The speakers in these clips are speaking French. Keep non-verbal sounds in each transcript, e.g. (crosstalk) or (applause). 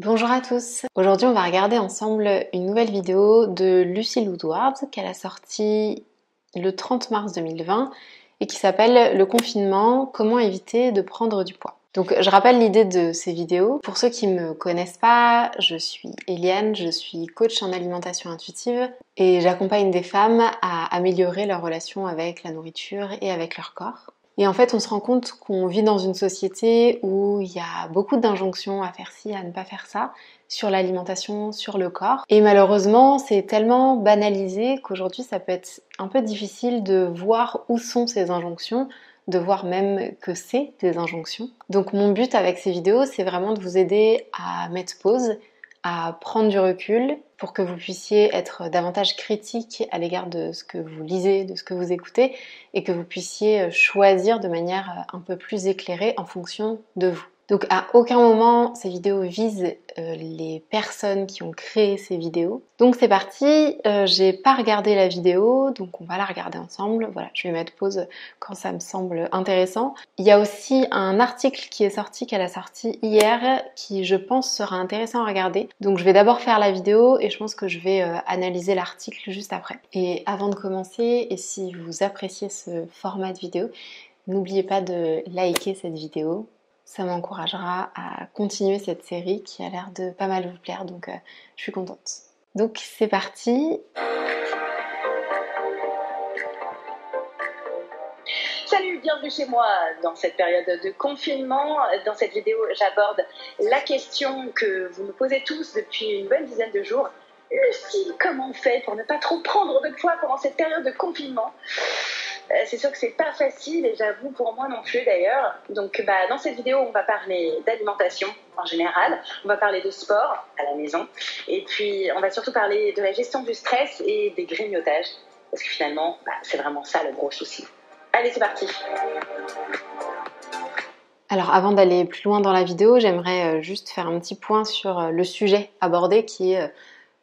Bonjour à tous. Aujourd'hui, on va regarder ensemble une nouvelle vidéo de Lucie Woodward qu'elle a sortie le 30 mars 2020 et qui s'appelle Le confinement, comment éviter de prendre du poids. Donc je rappelle l'idée de ces vidéos. Pour ceux qui ne me connaissent pas, je suis Eliane, je suis coach en alimentation intuitive et j'accompagne des femmes à améliorer leur relation avec la nourriture et avec leur corps. Et en fait, on se rend compte qu'on vit dans une société où il y a beaucoup d'injonctions à faire ci, à ne pas faire ça, sur l'alimentation, sur le corps. Et malheureusement, c'est tellement banalisé qu'aujourd'hui, ça peut être un peu difficile de voir où sont ces injonctions, de voir même que c'est des injonctions. Donc mon but avec ces vidéos, c'est vraiment de vous aider à mettre pause à prendre du recul pour que vous puissiez être davantage critique à l'égard de ce que vous lisez, de ce que vous écoutez, et que vous puissiez choisir de manière un peu plus éclairée en fonction de vous. Donc à aucun moment ces vidéos visent euh, les personnes qui ont créé ces vidéos. Donc c'est parti, euh, j'ai pas regardé la vidéo, donc on va la regarder ensemble. Voilà, je vais mettre pause quand ça me semble intéressant. Il y a aussi un article qui est sorti, qu'elle a sorti hier, qui je pense sera intéressant à regarder. Donc je vais d'abord faire la vidéo et je pense que je vais euh, analyser l'article juste après. Et avant de commencer, et si vous appréciez ce format de vidéo, n'oubliez pas de liker cette vidéo, ça m'encouragera à continuer cette série qui a l'air de pas mal vous plaire, donc euh, je suis contente. Donc c'est parti Salut, bienvenue chez moi dans cette période de confinement. Dans cette vidéo, j'aborde la question que vous me posez tous depuis une bonne dizaine de jours. Lucie, comment on fait pour ne pas trop prendre de poids pendant cette période de confinement? C'est sûr que c'est pas facile et j'avoue pour moi non plus d'ailleurs. Donc bah, dans cette vidéo, on va parler d'alimentation en général, on va parler de sport à la maison et puis on va surtout parler de la gestion du stress et des grignotages parce que finalement, bah, c'est vraiment ça le gros souci. Allez, c'est parti. Alors avant d'aller plus loin dans la vidéo, j'aimerais euh, juste faire un petit point sur euh, le sujet abordé qui est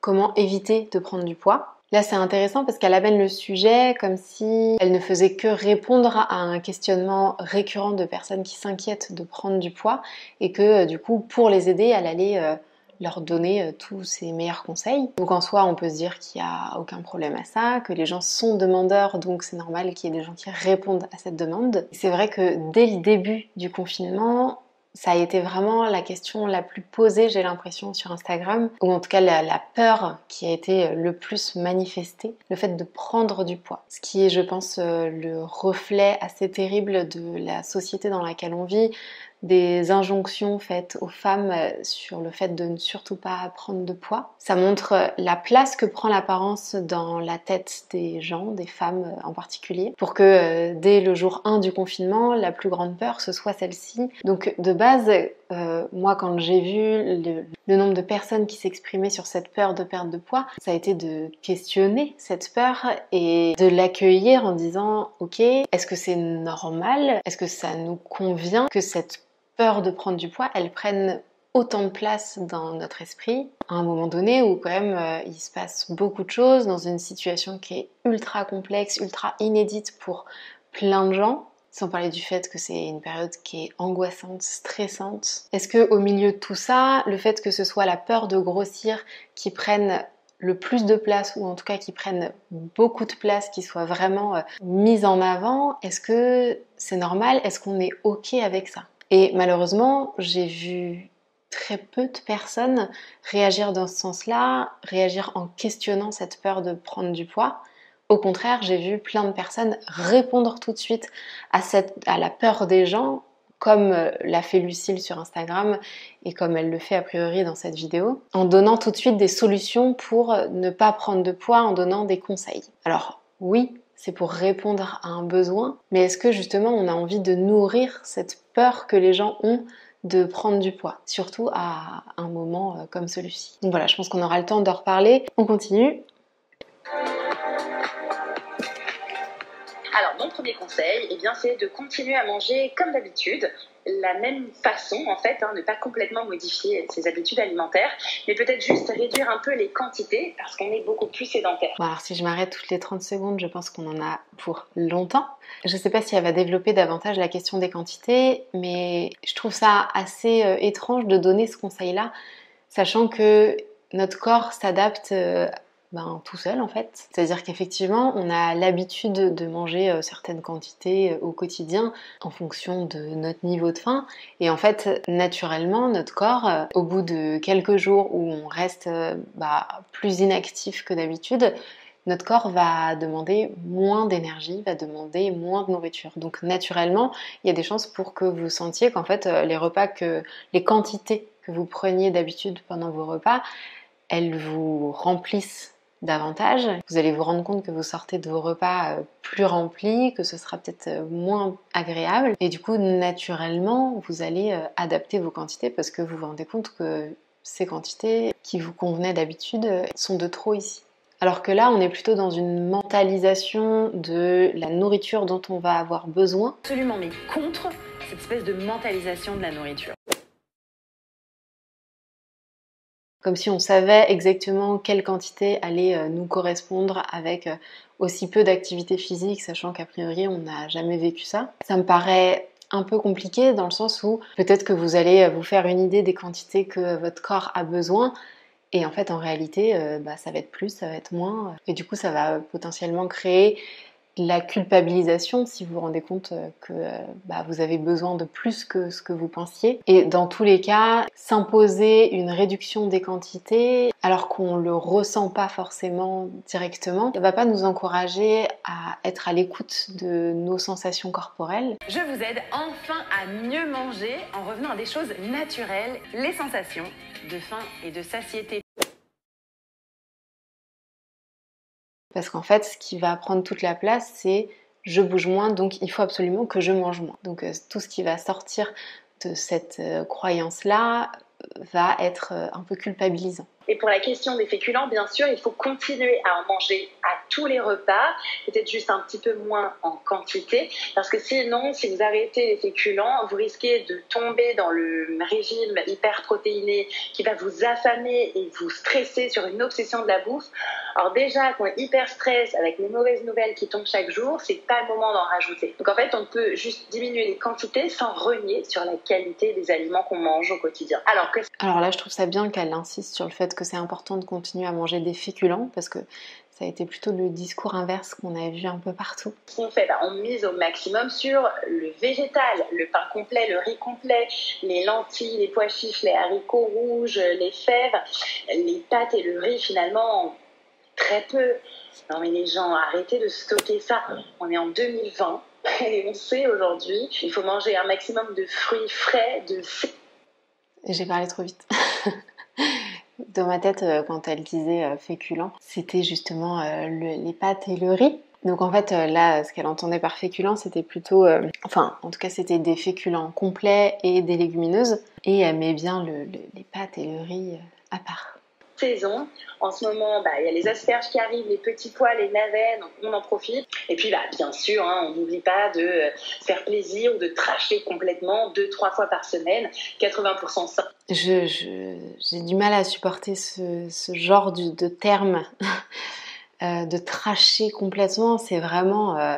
comment éviter de prendre du poids. Là, c'est intéressant parce qu'elle amène le sujet comme si elle ne faisait que répondre à un questionnement récurrent de personnes qui s'inquiètent de prendre du poids et que euh, du coup, pour les aider, elle allait euh, leur donner euh, tous ses meilleurs conseils. Donc en soi, on peut se dire qu'il n'y a aucun problème à ça, que les gens sont demandeurs, donc c'est normal qu'il y ait des gens qui répondent à cette demande. C'est vrai que dès le début du confinement, ça a été vraiment la question la plus posée, j'ai l'impression, sur Instagram, ou en tout cas la, peur qui a été le plus manifestée, le fait de prendre du poids. Ce qui est, je pense, euh, le reflet assez terrible de la société dans laquelle on vit, des injonctions faites aux femmes euh, sur le fait de ne surtout pas prendre de poids. Ça montre euh, la place que prend l'apparence dans la tête des gens, des femmes euh, en particulier, pour que dès le jour 1 du confinement, la plus grande peur ce soit celle-ci. Donc de base, moi quand j'ai vu le, le, nombre de personnes qui s'exprimaient sur cette peur de perte de poids, ça a été de questionner cette peur et de l'accueillir en disant ok, est-ce que c'est normal? Est-ce que ça nous convient que cette peur de prendre du poids, elles prennent autant de place dans notre esprit à un moment donné où quand même euh, il se passe beaucoup de choses dans une situation qui est ultra complexe, ultra inédite pour plein de gens. Sans parler du fait que c'est une période qui est angoissante, stressante. Est-ce que au milieu de tout ça, le fait que ce soit la peur de grossir qui prenne le plus de place ou en tout cas qui prenne beaucoup de place, qui soit vraiment euh, mise en avant, est-ce que c'est normal? Est-ce qu'on est ok avec ça? Et malheureusement, j'ai vu très peu de personnes réagir dans ce sens-là, réagir en questionnant cette peur de prendre du poids. Au contraire, j'ai vu plein de personnes répondre tout de suite à, cette, la peur des gens, comme euh, l'a fait Lucille sur Instagram et comme elle le fait a priori dans cette vidéo, en donnant tout de suite des solutions pour ne pas prendre de poids, en donnant des conseils. Alors oui, c'est pour répondre à un besoin, mais est-ce que justement on a envie de nourrir cette peur que les gens ont de prendre du poids, surtout à un moment euh, comme celui-ci? Donc voilà, je pense qu'on aura le temps de reparler. On continue. Alors, mon premier conseil, eh c'est de continuer à manger comme d'habitude, la même façon, en fait, hein, ne pas complètement modifier ses habitudes alimentaires, mais peut-être juste réduire un peu les quantités parce qu'on est beaucoup plus sédentaire. Bon, alors si je m'arrête toutes les 30 secondes, je pense qu'on en a pour longtemps. Je ne sais pas si elle va développer davantage la question des quantités, mais je trouve ça assez euh, étrange de donner ce conseil-là sachant que notre corps s'adapte euh, ben, tout seul en fait. C'est-à-dire qu'effectivement, on a l'habitude de manger euh, certaines quantités euh, au quotidien en fonction de notre niveau de faim. Et en fait, naturellement, notre corps, au bout de quelques jours où on reste bah, plus inactif que d'habitude, notre corps va demander moins d'énergie, va demander moins de nourriture. Donc naturellement, il y a des chances pour que vous sentiez qu'en fait les repas que les quantités que vous preniez d'habitude pendant vos repas, elles vous remplissent davantage. Vous allez vous rendre compte que vous sortez de vos repas euh, plus remplis, que ce sera peut-être euh, moins agréable. Et du coup, naturellement, vous allez euh, adapter vos quantités parce que vous vous rendez compte que ces quantités qui vous convenaient d'habitude sont de trop ici. Alors que là, on est plutôt dans une mentalisation de la nourriture dont on va avoir besoin. Absolument, mais contre cette espèce de mentalisation de la nourriture. Comme si on savait exactement quelle quantité allait euh, nous correspondre avec euh, aussi peu d'activité physique, sachant qu'a priori on n'a jamais vécu ça. Ça me paraît un peu compliqué dans le sens où peut-être que vous allez euh, vous faire une idée des quantités que votre corps a besoin, et en fait, en réalité, bah, ça va être plus, ça va être moins. Et du coup, ça va potentiellement créer la culpabilisation si vous vous rendez compte euh, que euh, bah, vous avez besoin de plus que ce que vous pensiez. Et dans tous les cas, s'imposer une réduction des quantités alors qu'on le ressent pas forcément directement, ne va pas nous encourager à être à l'écoute de nos sensations corporelles. Je vous aide enfin à mieux manger en revenant à des choses naturelles, les sensations de faim et de satiété. Parce qu'en fait, ce qui va prendre toute la place, c'est je bouge moins, donc il faut absolument que je mange moins. Donc euh, tout ce qui va sortir de cette euh, croyance-là va être euh, un peu culpabilisant. Et pour la question des féculents, bien sûr, il faut continuer à en manger à tous les repas, peut-être juste un petit peu moins en quantité, parce que sinon, si vous arrêtez les féculents, vous risquez de tomber dans le régime hyper protéiné qui va vous affamer et vous stresser sur une obsession de la bouffe. Alors déjà, quand on est hyper stress avec les mauvaises nouvelles qui tombent chaque jour, c'est pas le moment d'en rajouter. Donc en fait, on peut juste diminuer les quantités sans renier sur la qualité des aliments qu'on mange au quotidien. Alors que alors là, je trouve ça bien qu'elle insiste sur le fait que c'est important de continuer à manger des féculents parce que ça a été plutôt le discours inverse qu'on a vu un peu partout. Qu'on fait, bah, on mise au maximum sur le végétal, le pain complet, le riz complet, les lentilles, les pois chiches, les haricots rouges, les fèves, les pâtes et le riz finalement très peu. Non mais les gens, arrêtez de stocker ça. On est en 2020 (laughs) et on sait aujourd'hui, il faut manger un maximum de fruits frais, de j'ai parlé trop vite. (laughs) Dans ma tête, euh, quand elle disait euh, féculent, c'était justement euh, les pâtes et le riz. Donc en fait, là, ce qu'elle entendait par féculent, c'était plutôt... enfin, en tout cas, c'était des féculents complets et des légumineuses. Et elle met bien les pâtes et le riz à part saison. En ce moment, bah, il y a les asperges qui arrivent, les petits pois, les navets, donc on en profite. Et puis, bah, bien sûr, hein, on n'oublie pas de euh, faire plaisir ou de tracher complètement deux, trois fois par semaine, 80% ça. J'ai je, du mal à supporter ce, ce genre de, de terme. (laughs) Euh, de tracher complètement, c'est vraiment euh,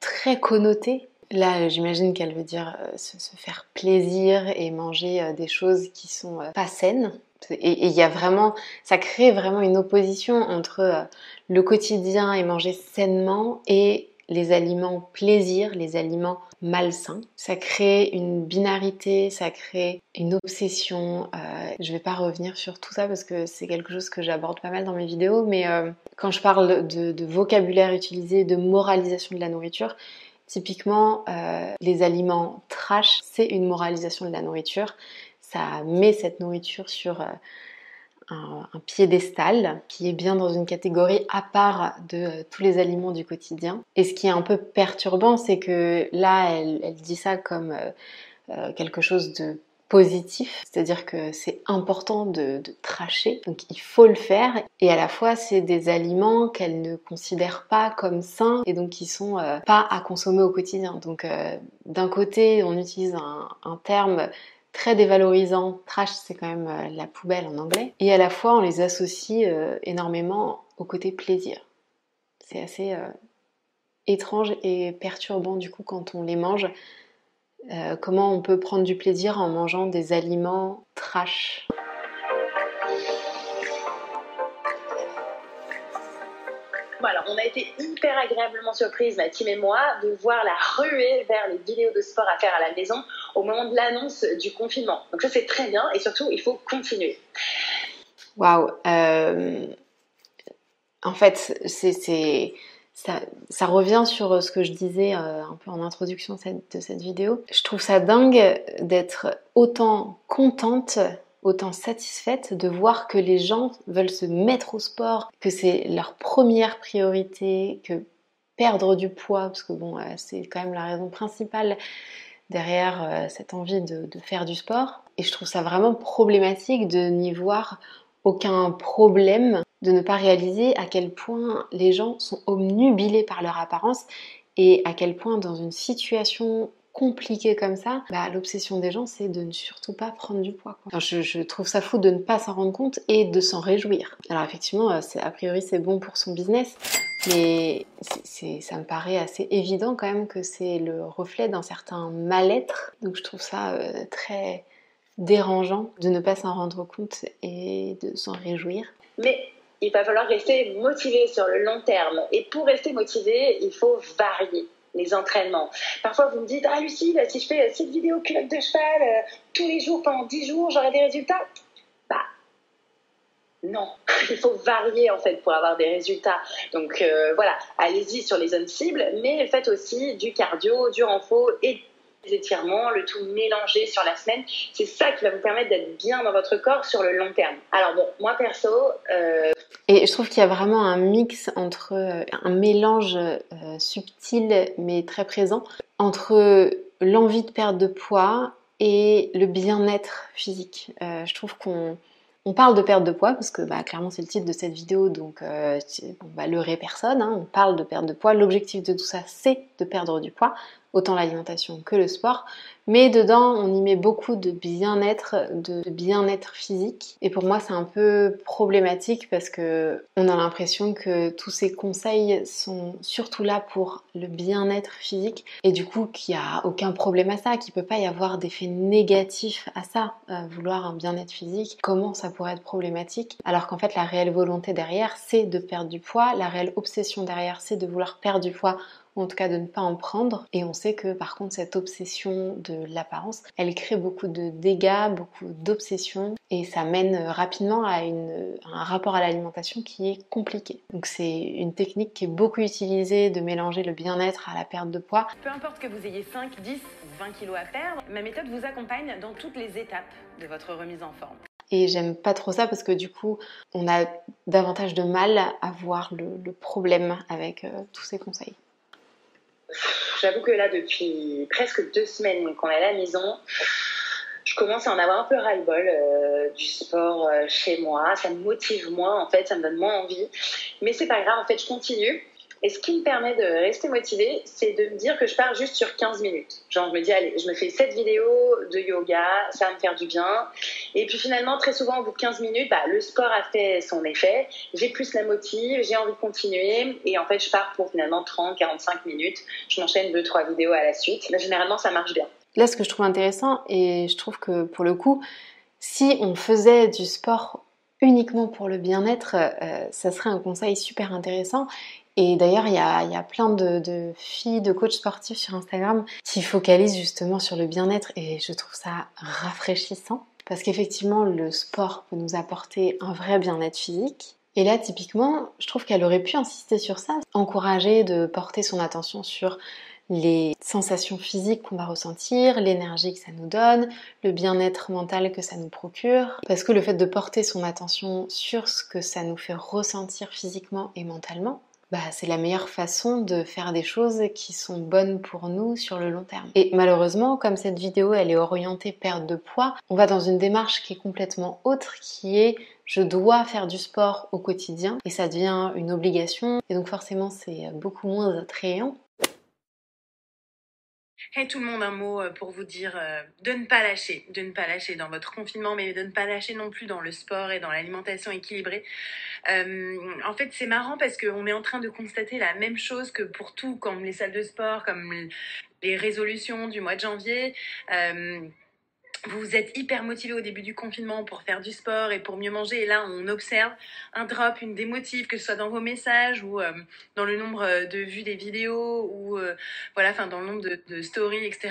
très connoté. Là, j'imagine qu'elle veut dire se, se, faire plaisir et manger des choses qui sont pas saines. Et il y a vraiment, ça crée vraiment une opposition entre euh, le quotidien et manger sainement et les aliments plaisir, les aliments malsains. Ça crée une binarité, ça crée une obsession. Euh, je vais pas revenir sur tout ça parce que c'est quelque chose que j'aborde pas mal dans mes vidéos, mais euh, quand je parle de, vocabulaire utilisé, de moralisation de la nourriture, typiquement les aliments trash, c'est une moralisation de la nourriture ça met cette nourriture sur euh, un, piédestal qui est bien dans une catégorie à part de euh, tous les aliments du quotidien. Et ce qui est un peu perturbant, c'est que là, elle, dit ça comme euh, quelque chose de positif, c'est-à-dire que c'est important de, tracher, donc il faut le faire, et à la fois c'est des aliments qu'elle ne considère pas comme sains et donc qui sont pas à consommer au quotidien. Donc d'un côté on utilise un terme très dévalorisant. Trash, c'est quand même euh, la poubelle en anglais. Et à la fois, on les associe euh, énormément au côté plaisir. C'est assez euh, étrange et perturbant du coup quand on les mange. comment on peut prendre du plaisir en mangeant des aliments trash Voilà, on a été hyper agréablement surprise, ma team et moi, de voir la ruée vers les vidéos de sport à faire à la maison au moment de l'annonce du confinement. Donc ça c'est très bien et surtout il faut continuer. Waouh euh, En fait, ça, revient sur ce que je disais euh, un peu en introduction de cette vidéo. Je trouve ça dingue d'être autant contente autant satisfaite de voir que les gens veulent se mettre au sport, que c'est leur première priorité, que perdre du poids, parce que bon, euh, c'est quand même la raison principale derrière euh, cette envie de, faire du sport. Et je trouve ça vraiment problématique de n'y voir aucun problème, de ne pas réaliser à quel point les gens sont omnubilés par leur apparence et à quel point dans une situation compliqué comme ça, bah, l'obsession des gens, c'est de ne surtout pas prendre du poids. je, trouve ça fou de ne pas s'en rendre compte et de s'en réjouir. Alors effectivement, euh, a priori, c'est bon pour son business, mais ça me paraît assez évident quand même que c'est le reflet d'un certain mal-être. Donc je trouve ça euh, très dérangeant de ne pas s'en rendre compte et de s'en réjouir. Mais il va falloir rester motivé sur le long terme. Et pour rester motivé, il faut varier les entraînements. Parfois, vous me dites, ah Lucie, si je fais cette vidéo culotte de cheval euh, tous les jours pendant 10 jours, j'aurai des résultats? Bah, non. (laughs) Il faut varier en fait pour avoir des résultats. Donc euh, voilà, allez-y sur les zones cibles, mais faites aussi du cardio, du renfort et étirements, le tout mélangé sur la semaine. C'est ça qui va vous permettre d'être bien dans votre corps sur le long terme. Alors bon, moi perso, euh, et je trouve qu'il y a vraiment un mix entre euh, un mélange euh, subtil mais très présent entre l'envie de perdre de poids et le bien-être physique. Je trouve qu'on on parle de perte de poids parce que bah, clairement c'est le titre de cette vidéo donc euh, on va leurrer personne. Hein. on parle de perte de poids. L'objectif de tout ça c'est de perdre du poids autant l'alimentation que le sport. Mais dedans, on y met beaucoup de bien-être, de bien-être physique. Et pour moi, c'est un peu problématique parce que on a l'impression que tous ces conseils sont surtout là pour le bien-être physique et du coup qu'il n'y a aucun problème à ça, qu'il peut pas y avoir d'effet négatif à ça, vouloir un bien-être physique. Comment ça pourrait être problématique? Alors qu'en fait la réelle volonté derrière, c'est de perdre du poids, la réelle obsession derrière, c'est de vouloir perdre du poids en tout cas de ne pas en prendre. Et on sait que par contre cette obsession de l'apparence, elle crée beaucoup de dégâts, beaucoup d'obsessions et ça mène rapidement à, un rapport à l'alimentation qui est compliqué. Donc c'est une technique qui est beaucoup utilisée de mélanger le bien-être à la perte de poids. Peu importe que vous ayez 5, 10, 20 kilos à perdre, ma méthode vous accompagne dans toutes les étapes de votre remise en forme. Et j'aime pas trop ça parce que du coup, on a davantage de mal à voir le, problème avec euh, tous ces conseils. J'avoue que là, depuis presque deux semaines qu'on est à la maison, je commence à en avoir un peu ras-le-bol euh, du sport euh, chez moi. Ça me motive moins, en fait, ça me donne moins envie. Mais c'est pas grave, en fait, je continue. Et ce qui me permet de rester motivée, c'est de me dire que je pars juste sur 15 minutes. Genre, je me dis, allez, je me fais cette vidéo de yoga, ça va me faire du bien. Et puis finalement, très souvent, au bout de 15 minutes, bah, le sport a fait son effet. J'ai plus la motive, j'ai envie de continuer. Et en fait, je pars pour finalement 30, 45 minutes. Je m'enchaîne deux, trois vidéos à la suite. généralement, ça marche bien. Là, ce que je trouve intéressant, et je trouve que pour le coup, si on faisait du sport uniquement pour le bien-être, euh, ça serait un conseil super intéressant. Et d'ailleurs, il y a, plein de, filles, de coachs sportifs sur Instagram qui focalisent justement sur le bien-être et je trouve ça rafraîchissant parce qu'effectivement, le sport peut nous apporter un vrai bien-être physique. Et là, typiquement, je trouve qu'elle aurait pu insister sur ça, encourager de porter son attention sur les sensations physiques qu'on va ressentir, l'énergie que ça nous donne, le bien-être mental que ça nous procure. Parce que le fait de porter son attention sur ce que ça nous fait ressentir physiquement et mentalement, bah, c'est la meilleure façon de faire des choses qui sont bonnes pour nous sur le long terme. Et malheureusement, comme cette vidéo elle est orientée perte de poids, on va dans une démarche qui est complètement autre, qui est je dois faire du sport au quotidien et ça devient une obligation et donc forcément c'est beaucoup moins attrayant. Hey tout le monde, un mot euh, pour vous dire euh, de ne pas lâcher, de ne pas lâcher dans votre confinement, mais de ne pas lâcher non plus dans le sport et dans l'alimentation équilibrée. Euh, en fait, c'est marrant parce qu'on est en train de constater la même chose que pour tout, comme les salles de sport, comme les résolutions du mois de janvier vous êtes hyper motivé au début du confinement pour faire du sport et pour mieux manger. Et là, on observe un drop, une démotive, que ce soit dans vos messages ou euh, dans le nombre de vues des vidéos ou euh, voilà, enfin dans le nombre de, stories, etc.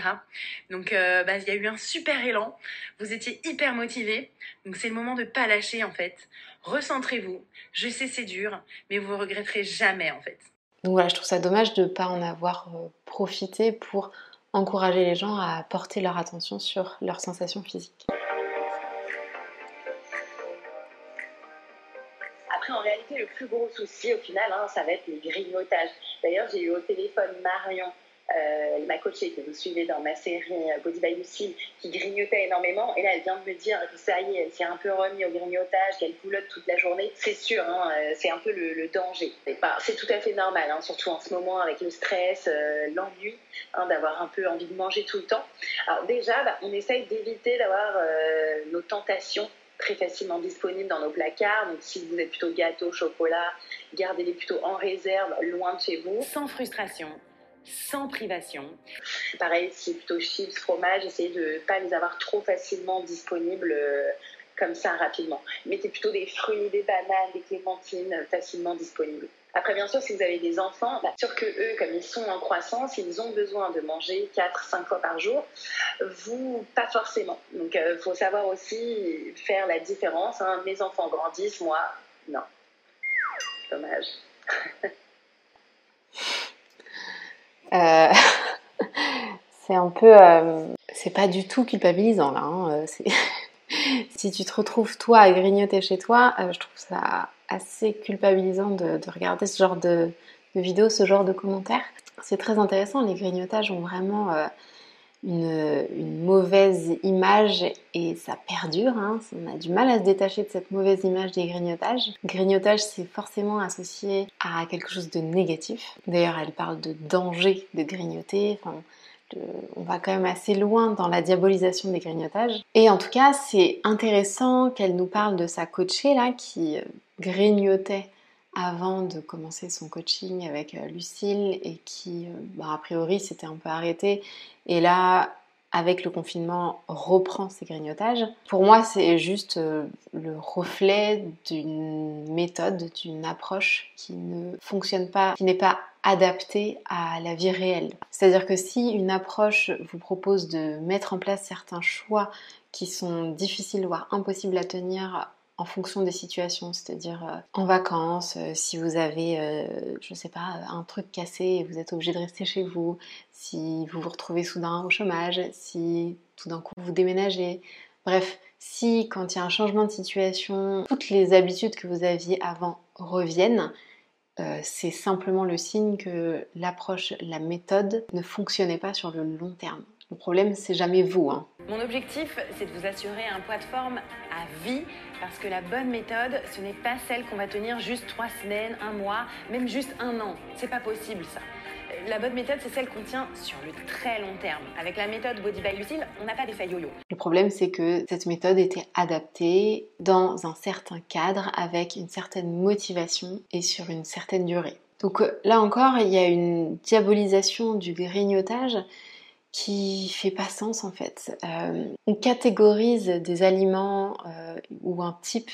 Donc, euh, bah, il y a eu un super élan. Vous étiez hyper motivé. Donc, c'est le moment de pas lâcher en fait. Recentrez-vous. Je sais, c'est dur, mais vous regretterez jamais en fait. Donc voilà, je trouve ça dommage de ne pas en avoir profité pour encourager les gens à porter leur attention sur leurs sensations physiques. Après, en réalité, le plus gros souci au final, hein, ça va être les grignotages. D'ailleurs, j'ai eu au téléphone Marion euh, ma coachée que vous suivez dans ma série euh, Body by Lucille, qui grignotait énormément. Et là, elle vient de me dire que ça y est, elle s'est un peu remis au grignotage, qu'elle poulotte toute la journée. C'est sûr, hein, euh, c'est un peu le, danger. C'est tout à fait normal, hein, surtout en ce moment avec le stress, l'ennui, hein, d'avoir un peu envie de manger tout le temps. Alors déjà, bah, on essaye d'éviter d'avoir nos tentations très facilement disponibles dans nos placards. Donc si vous êtes plutôt gâteau, chocolat, gardez-les plutôt en réserve, loin de chez vous. Sans frustration sans privation. Pareil, si plutôt chips, fromage, essayez de ne pas les avoir trop facilement disponibles euh, comme ça rapidement. Mettez plutôt des fruits, des bananes, des clémentines euh, facilement disponibles. Après, bien sûr, si vous avez des enfants, bah, sûr que eux, comme ils sont en croissance, ils ont besoin de manger 4-5 fois par jour. Vous, pas forcément. Donc, il euh, faut savoir aussi faire la différence. Hein. Mes enfants grandissent, moi, non. Dommage. (laughs) Euh, (laughs) c'est un peu. Euh, c'est pas du tout culpabilisant là. Hein, euh, (laughs) si tu te retrouves toi à grignoter chez toi, je trouve ça assez culpabilisant de, regarder ce genre de, de, vidéos, ce genre de commentaires. C'est très intéressant, les grignotages ont vraiment une, mauvaise image et ça perdure. Hein. On a du mal à se détacher de cette mauvaise image des grignotages. Grignotage, c'est forcément associé à quelque chose de négatif. D'ailleurs, elle parle de danger de grignoter. Enfin, on va quand même assez loin dans la diabolisation des grignotages. Et en tout cas, c'est intéressant qu'elle nous parle de sa coachée là qui euh, grignotait avant de commencer son coaching avec euh, Lucille et qui, euh, bah, a priori, s'était un peu arrêté. Et là, avec le confinement, reprend ses grignotages. Pour moi, c'est juste euh, le reflet d'une méthode, d'une approche qui ne fonctionne pas, qui n'est pas adaptée à la vie réelle. C'est-à-dire que si une approche vous propose de mettre en place certains choix qui sont difficiles, voire impossibles à tenir en fonction des situations, c'est-à-dire euh, en vacances, euh, si vous avez, euh, je sais pas, un truc cassé et vous êtes obligé de rester chez vous, si vous vous retrouvez soudain au chômage, si tout d'un coup vous déménagez. Bref, si quand il y a un changement de situation, toutes les habitudes que vous aviez avant reviennent, c'est simplement le signe que l'approche, la méthode ne fonctionnait pas sur le long terme. Le problème, c'est jamais vous. Hein. Mon objectif, c'est de vous assurer un poids de forme à vie, parce que la bonne méthode, ce n'est pas celle qu'on va tenir juste trois semaines, un mois, même juste un an. C'est pas possible ça. La bonne méthode, c'est celle qu'on tient sur le très long terme. Avec la méthode Body by Lucille, on n'a pas d'effet yo-yo. Le problème, c'est que cette méthode était adaptée dans un certain cadre, avec une certaine motivation et sur une certaine durée. Donc euh, là encore, il y a une diabolisation du grignotage qui fait pas sens en fait. Euh, on catégorise des aliments euh, ou un type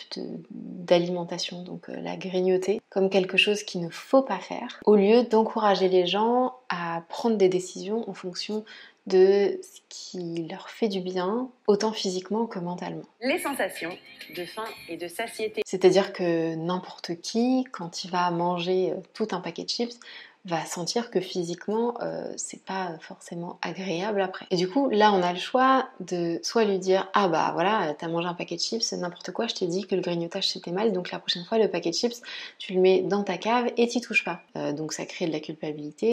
d'alimentation, donc euh, la grignoter, comme quelque chose qu'il ne faut pas faire, au lieu d'encourager les gens à prendre des décisions en fonction de ce qui leur fait du bien, autant physiquement que mentalement. Les sensations de faim et de satiété. C'est-à-dire que n'importe qui, quand il va manger tout un paquet de chips, va sentir que physiquement euh, c'est pas forcément agréable après. Et du coup là on a le choix de soit lui dire ah bah voilà t'as mangé un paquet de chips n'importe quoi je t'ai dit que le grignotage c'était mal donc la prochaine fois le paquet de chips tu le mets dans ta cave et t'y touches pas. Euh, donc ça crée de la culpabilité.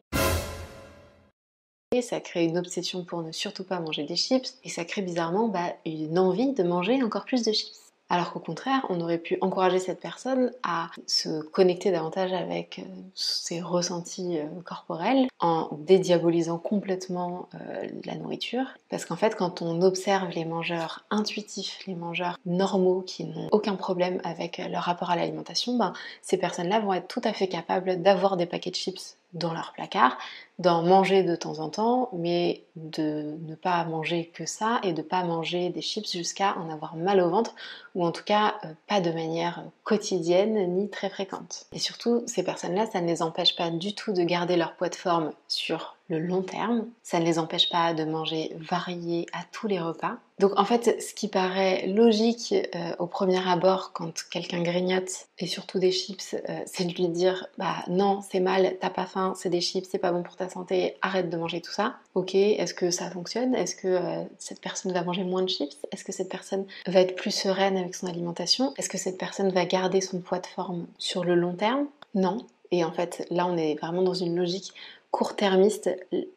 Ça crée une obsession pour ne surtout pas manger des chips et ça crée bizarrement bah, une envie de manger encore plus de chips. Alors qu'au contraire, on aurait pu encourager cette personne à se connecter davantage avec euh, ses ressentis euh, corporels en dédiabolisant complètement euh, la nourriture. Parce qu'en fait, quand on observe les mangeurs intuitifs, les mangeurs normaux qui n'ont aucun problème avec leur rapport à l'alimentation, ben, ces personnes-là vont être tout à fait capables d'avoir des paquets de chips dans leur placard, d'en manger de temps en temps, mais de ne pas manger que ça et de ne pas manger des chips jusqu'à en avoir mal au ventre, ou en tout cas euh, pas de manière quotidienne ni très fréquente. Et surtout, ces personnes-là, ça ne les empêche pas du tout de garder leur poids de forme sur le long terme, ça ne les empêche pas de manger varié à tous les repas. Donc en fait, ce qui paraît logique euh, au premier abord quand quelqu'un grignote, et surtout des chips, euh, c'est de lui dire bah non, c'est mal, t'as pas faim, c'est des chips, c'est pas bon pour ta santé, arrête de manger tout ça. Ok, est-ce que ça fonctionne? Est-ce que euh, cette personne va manger moins de chips? Est-ce que cette personne va être plus sereine avec son alimentation? Est-ce que cette personne va garder son poids de forme sur le long terme? Non. Et en fait, là, on est vraiment dans une logique court-termiste,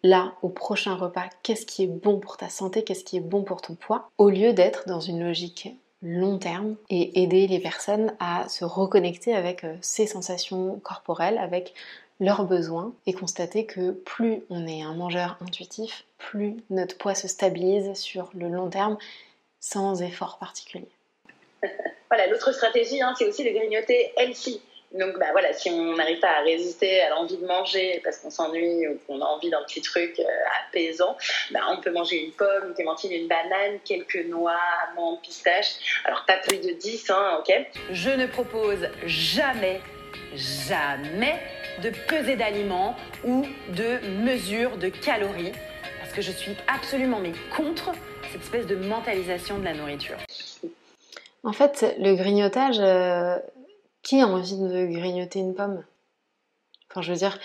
là, au prochain repas, qu'est-ce qui est bon pour ta santé, qu'est-ce qui est bon pour ton poids, au lieu d'être dans une logique long terme et aider les personnes à se reconnecter avec euh, ces sensations corporelles, avec leurs besoins et constater que plus on est un mangeur intuitif, plus notre poids se stabilise sur le long terme sans effort particulier. (laughs) voilà, l'autre stratégie, hein, c'est aussi de grignoter healthy. Donc bah voilà, si on n'arrive pas à résister à l'envie de manger parce qu'on s'ennuie ou qu'on a envie d'un petit truc euh, apaisant, bah on peut manger une pomme, une clémentine, une banane, quelques noix, amandes, pistaches. Alors pas plus de 10, hein, ok Je ne propose jamais, jamais de peser d'aliments ou de mesure de calories parce que je suis absolument mais contre cette espèce de mentalisation de la nourriture. En fait, le grignotage, euh, qui a envie de grignoter une pomme? Enfin, je veux dire,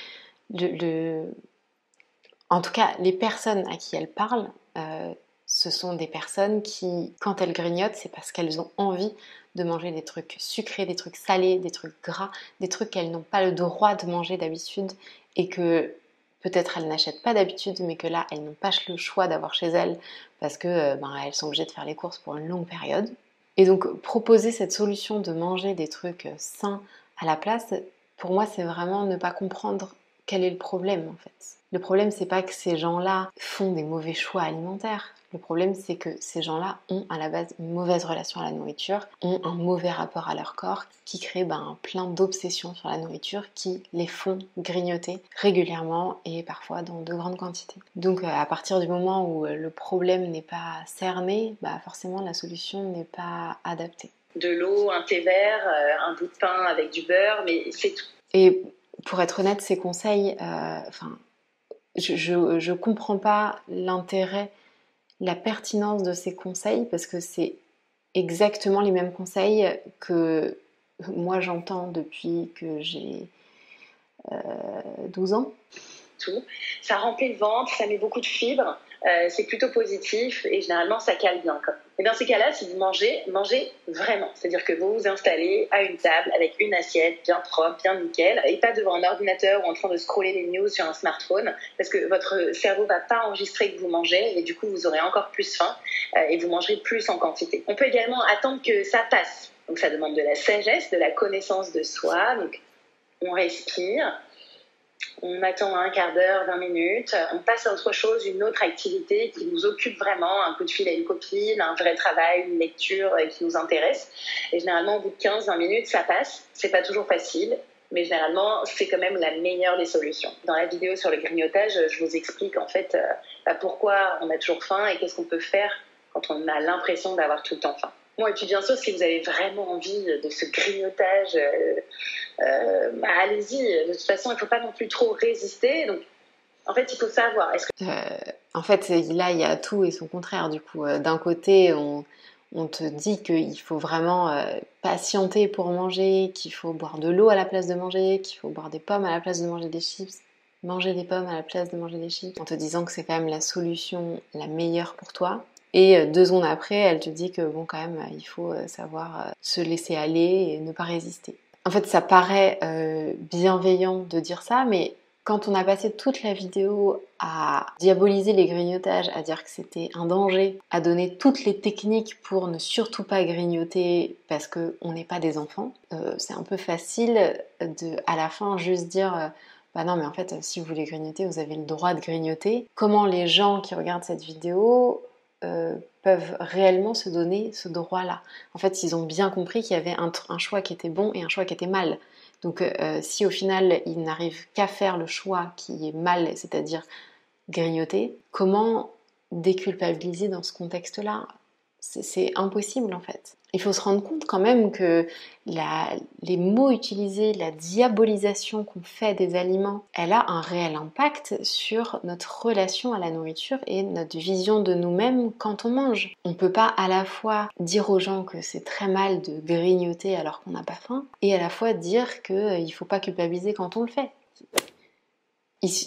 en tout cas, les personnes à qui elle parle, euh, ce sont des personnes qui, quand elles grignotent, c'est parce qu'elles ont envie de manger des trucs sucrés, des trucs salés, des trucs gras, des trucs qu'elles n'ont pas le droit de manger d'habitude et que peut-être elles n'achètent pas d'habitude, mais que là, elles n'ont pas le choix d'avoir chez elles parce que euh, ben, elles sont obligées de faire les courses pour une longue période. Et donc proposer cette solution de manger des trucs sains à la place, pour moi c'est vraiment ne pas comprendre quel est le problème en fait. Le problème c'est pas que ces gens-là font des mauvais choix alimentaires. Le problème, c'est que ces gens-là ont à la base une mauvaise relation à la nourriture, ont un mauvais rapport à leur corps, qui crée ben, plein d'obsessions sur la nourriture qui les font grignoter régulièrement et parfois dans de grandes quantités. Donc, euh, à partir du moment où euh, le problème n'est pas cerné, bah, forcément la solution n'est pas adaptée. De l'eau, un thé vert, euh, un bout de pain avec du beurre, mais c'est tout. Et pour être honnête, ces conseils, enfin, je, je, comprends pas l'intérêt la pertinence de ces conseils parce que c'est exactement les mêmes conseils que moi j'entends depuis que j'ai 12 euh, ans. Tout. Ça remplit le ventre, ça met beaucoup de fibres. Euh, c'est plutôt positif et généralement ça cale bien. Et dans ces cas-là, si vous mangez, mangez vraiment. C'est-à-dire que vous vous installez à une table avec une assiette bien propre, bien nickel, et pas devant un ordinateur ou en train de scroller les news sur un smartphone, parce que votre cerveau va pas enregistrer que vous mangez et du coup vous aurez encore plus faim euh, et vous mangerez plus en quantité. On peut également attendre que ça passe. Donc ça demande de la sagesse, de la connaissance de soi. Donc on respire, on attend un quart d'heure, 20 minutes, on passe à autre chose, une autre activité qui nous occupe vraiment, un coup de fil à une copine, un vrai travail, une lecture euh, qui nous intéresse. Et généralement, au bout de 15-20 minutes, ça passe. C'est pas toujours facile, mais généralement, c'est quand même la meilleure des solutions. Dans la vidéo sur le grignotage, je vous explique en fait euh, bah, pourquoi on a toujours faim et qu'est-ce qu'on peut faire quand on a l'impression d'avoir tout le temps faim. Bon, et puis bien sûr, si vous avez vraiment envie de ce grignotage, euh, euh, bah, allez-y. De toute façon, il ne faut pas non plus trop résister. Donc, en fait, il faut savoir. Euh, en fait, là, il y a tout et son contraire. Du coup, d'un côté, on, on, te dit qu'il faut vraiment patienter pour manger, qu'il faut boire de l'eau à la place de manger, qu'il faut boire des pommes à la place de manger des chips manger des pommes à la place de manger des chips, en te disant que c'est quand même la solution la meilleure pour toi. Et euh, deux secondes après, elle te dit que bon, quand même, il faut euh, savoir euh, se laisser aller et ne pas résister. En fait, ça paraît bienveillant de dire ça, mais quand on a passé toute la vidéo à diaboliser les grignotages, à dire que c'était un danger, à donner toutes les techniques pour ne surtout pas grignoter parce qu'on n'est pas des enfants, c'est un peu facile de, à la fin, juste dire bah non, mais en fait, si vous voulez grignoter, vous avez le droit de grignoter. Comment les gens qui regardent cette vidéo euh, peuvent réellement se donner ce droit-là. En fait, ils ont bien compris qu'il y avait un, choix qui était bon et un choix qui était mal. Donc si au final il n'arrive qu'à faire le choix qui est mal, c'est-à-dire grignoter, comment déculpabiliser dans ce contexte-là? C'est impossible en fait. Il faut se rendre compte quand même que les mots utilisés, la diabolisation qu'on fait des aliments, elle a un réel impact sur notre relation à la nourriture et notre vision de nous-mêmes quand on mange. On ne peut pas à la fois dire aux gens que c'est très mal de grignoter alors qu'on n'a pas faim et à la fois dire qu'il euh, ne faut pas culpabiliser quand on le fait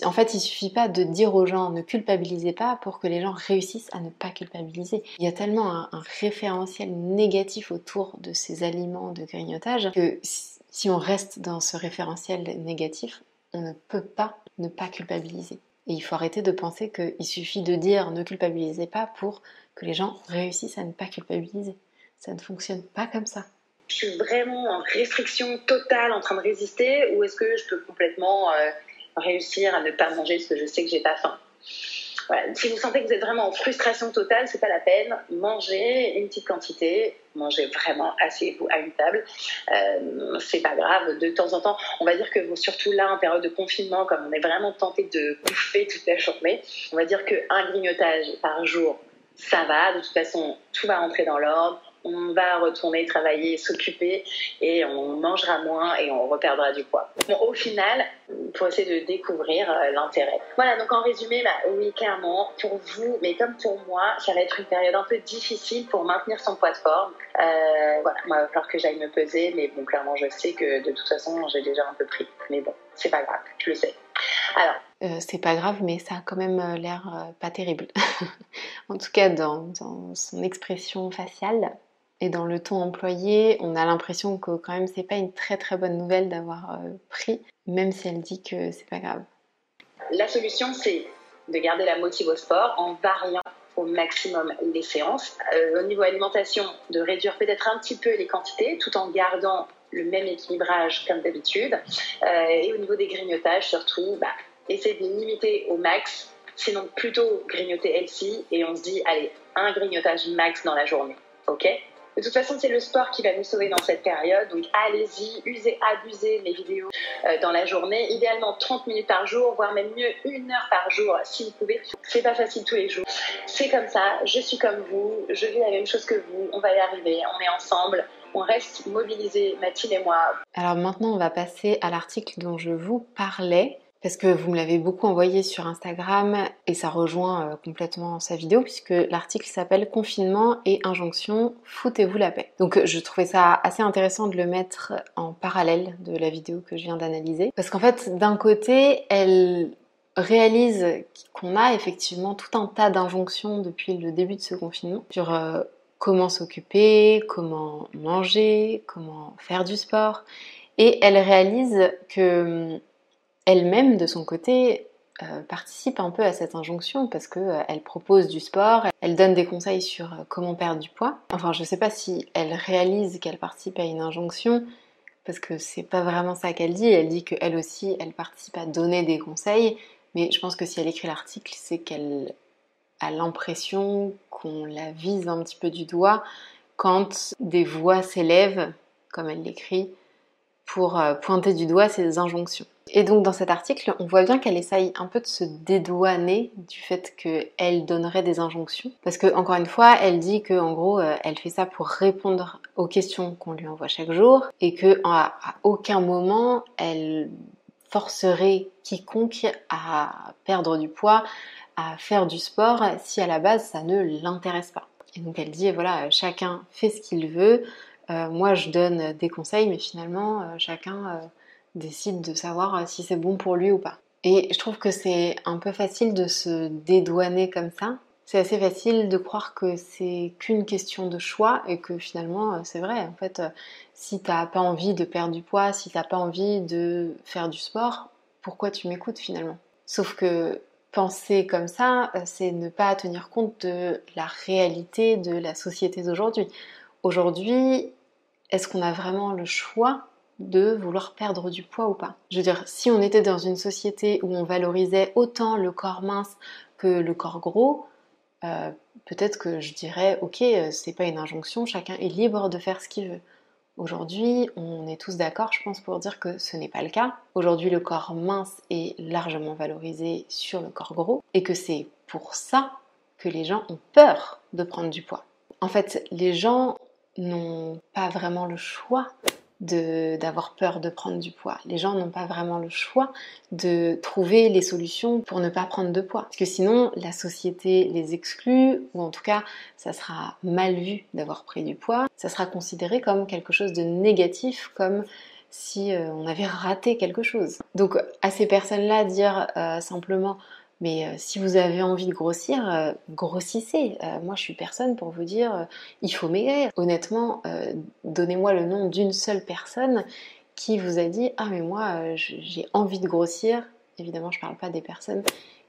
en fait, il suffit pas de dire aux gens ne culpabilisez pas pour que les gens réussissent à ne pas culpabiliser. Il y a tellement un, référentiel négatif autour de ces aliments de grignotage que si on reste dans ce référentiel négatif, on ne peut pas ne pas culpabiliser. Et il faut arrêter de penser qu'il suffit de dire ne culpabilisez pas pour que les gens réussissent à ne pas culpabiliser. Ça ne fonctionne pas comme ça je suis vraiment en restriction totale, en train de résister, ou est-ce que je peux complètement euh, réussir à ne pas manger parce que je sais que j'ai pas faim. Si vous sentez que vous êtes vraiment en frustration totale, c'est pas la peine. Mangez une petite quantité, mangez vraiment asseyez-vous à une table. Euh, c'est pas grave. De temps en temps, on va dire que vous, surtout là en période de confinement, comme on est vraiment tenté de bouffer toute la journée, on va dire qu'un grignotage par jour, ça va. De toute façon, tout va rentrer dans l'ordre on va retourner travailler, s'occuper et on mangera moins et on reperdra du poids. Au final, pour essayer de découvrir euh, l'intérêt. Voilà, donc en résumé, bah, oui, clairement, pour vous, mais comme pour moi, ça va être une période un peu difficile pour maintenir son poids de forme. Euh, voilà, moi, il va falloir que j'aille me peser, mais bon, clairement, je sais que de toute façon, j'ai déjà un peu pris. Mais bon, c'est pas grave, je le sais. Alors, euh, c'est pas grave, mais ça a quand même l'air pas terrible. (laughs) en tout cas, dans son expression faciale, et dans le ton employé, on a l'impression que quand même c'est pas une très très bonne nouvelle d'avoir euh, pris, même si elle dit que c'est pas grave. La solution c'est de garder la motive au sport en variant au maximum les séances. Euh, au niveau alimentation, de réduire peut-être un petit peu les quantités tout en gardant le même équilibrage comme d'habitude. Euh, et au niveau des grignotages, surtout, bah, essayer de limiter au max, sinon plutôt grignoter healthy et on se dit, allez, un grignotage max dans la journée. Ok? De toute façon, c'est le sport qui va nous sauver dans cette période. Donc allez-y, usez, abusez mes vidéos euh, dans la journée. Idéalement 30 minutes par jour, voire même mieux une heure par jour si vous pouvez. C'est pas facile tous les jours. C'est comme ça, je suis comme vous, je vis la même chose que vous, on va y arriver, on est ensemble. On reste mobilisés, Mathilde et moi. Alors maintenant, on va passer à l'article dont je vous parlais parce que vous me l'avez beaucoup envoyé sur Instagram et ça rejoint euh, complètement sa vidéo puisque l'article s'appelle Confinement et injonction, foutez-vous la paix. Donc je trouvais ça assez intéressant de le mettre en parallèle de la vidéo que je viens d'analyser parce qu'en fait d'un côté elle réalise qu'on a effectivement tout un tas d'injonctions depuis le début de ce confinement sur euh, comment s'occuper, comment manger, comment faire du sport et elle réalise que elle-même, de son côté, euh, participe un peu à cette injonction parce qu'elle euh, propose du sport, elle donne des conseils sur euh, comment perdre du poids. Enfin, je sais pas si elle réalise qu'elle participe à une injonction parce que c'est pas vraiment ça qu'elle dit. Elle dit qu'elle aussi, elle participe à donner des conseils, mais je pense que si elle écrit l'article, c'est qu'elle a l'impression qu'on la vise un petit peu du doigt quand des voix s'élèvent, comme elle l'écrit, pour pointer du doigt ces injonctions. Et donc dans cet article, on voit bien qu'elle essaye un peu de se dédouaner du fait qu'elle donnerait des injonctions. Parce que encore une fois, elle dit qu'en gros, euh, elle fait ça pour répondre aux questions qu'on lui envoie chaque jour et qu'à à aucun moment elle forcerait quiconque à perdre du poids, à faire du sport si à la base ça ne l'intéresse pas. Et donc elle dit voilà, chacun fait ce qu'il veut. Euh, moi je donne des conseils, mais finalement euh, chacun décide de savoir euh, si c'est bon pour lui ou pas. Et je trouve que c'est un peu facile de se dédouaner comme ça. C'est assez facile de croire que c'est qu'une question de choix et que finalement euh, c'est vrai. En fait, euh, si t'as pas envie de perdre du poids, si t'as pas envie de faire du sport, pourquoi tu m'écoutes finalement? Sauf que penser comme ça, c'est ne pas tenir compte de la réalité de la société d'aujourd'hui. Aujourd'hui, est-ce qu'on a vraiment le choix de vouloir perdre du poids ou pas? Je veux dire, si on était dans une société où on valorisait autant le corps mince que le corps gros, euh, peut-être que je dirais, ok, euh, c'est pas une injonction, chacun est libre de faire ce qu'il veut. Aujourd'hui, on est tous d'accord, je pense, pour dire que ce n'est pas le cas. Aujourd'hui, le corps mince est largement valorisé sur le corps gros et que c'est pour ça que les gens ont peur de prendre du poids. En fait, les gens n'ont pas vraiment le choix d'avoir peur de prendre du poids. Les gens n'ont pas vraiment le choix de trouver les solutions pour ne pas prendre de poids. Parce que sinon, la société les exclut, ou en tout cas, ça sera mal vu d'avoir pris du poids. Ça sera considéré comme quelque chose de négatif, comme si euh, on avait raté quelque chose. Donc à ces personnes-là, dire euh, simplement mais euh, si vous avez envie de grossir, euh, grossissez. Euh, moi, je suis personne pour vous dire il faut maigrir. Honnêtement, donnez-moi le nom d'une seule personne qui vous a dit ah mais moi j'ai envie de grossir. Évidemment, je ne parle pas des personnes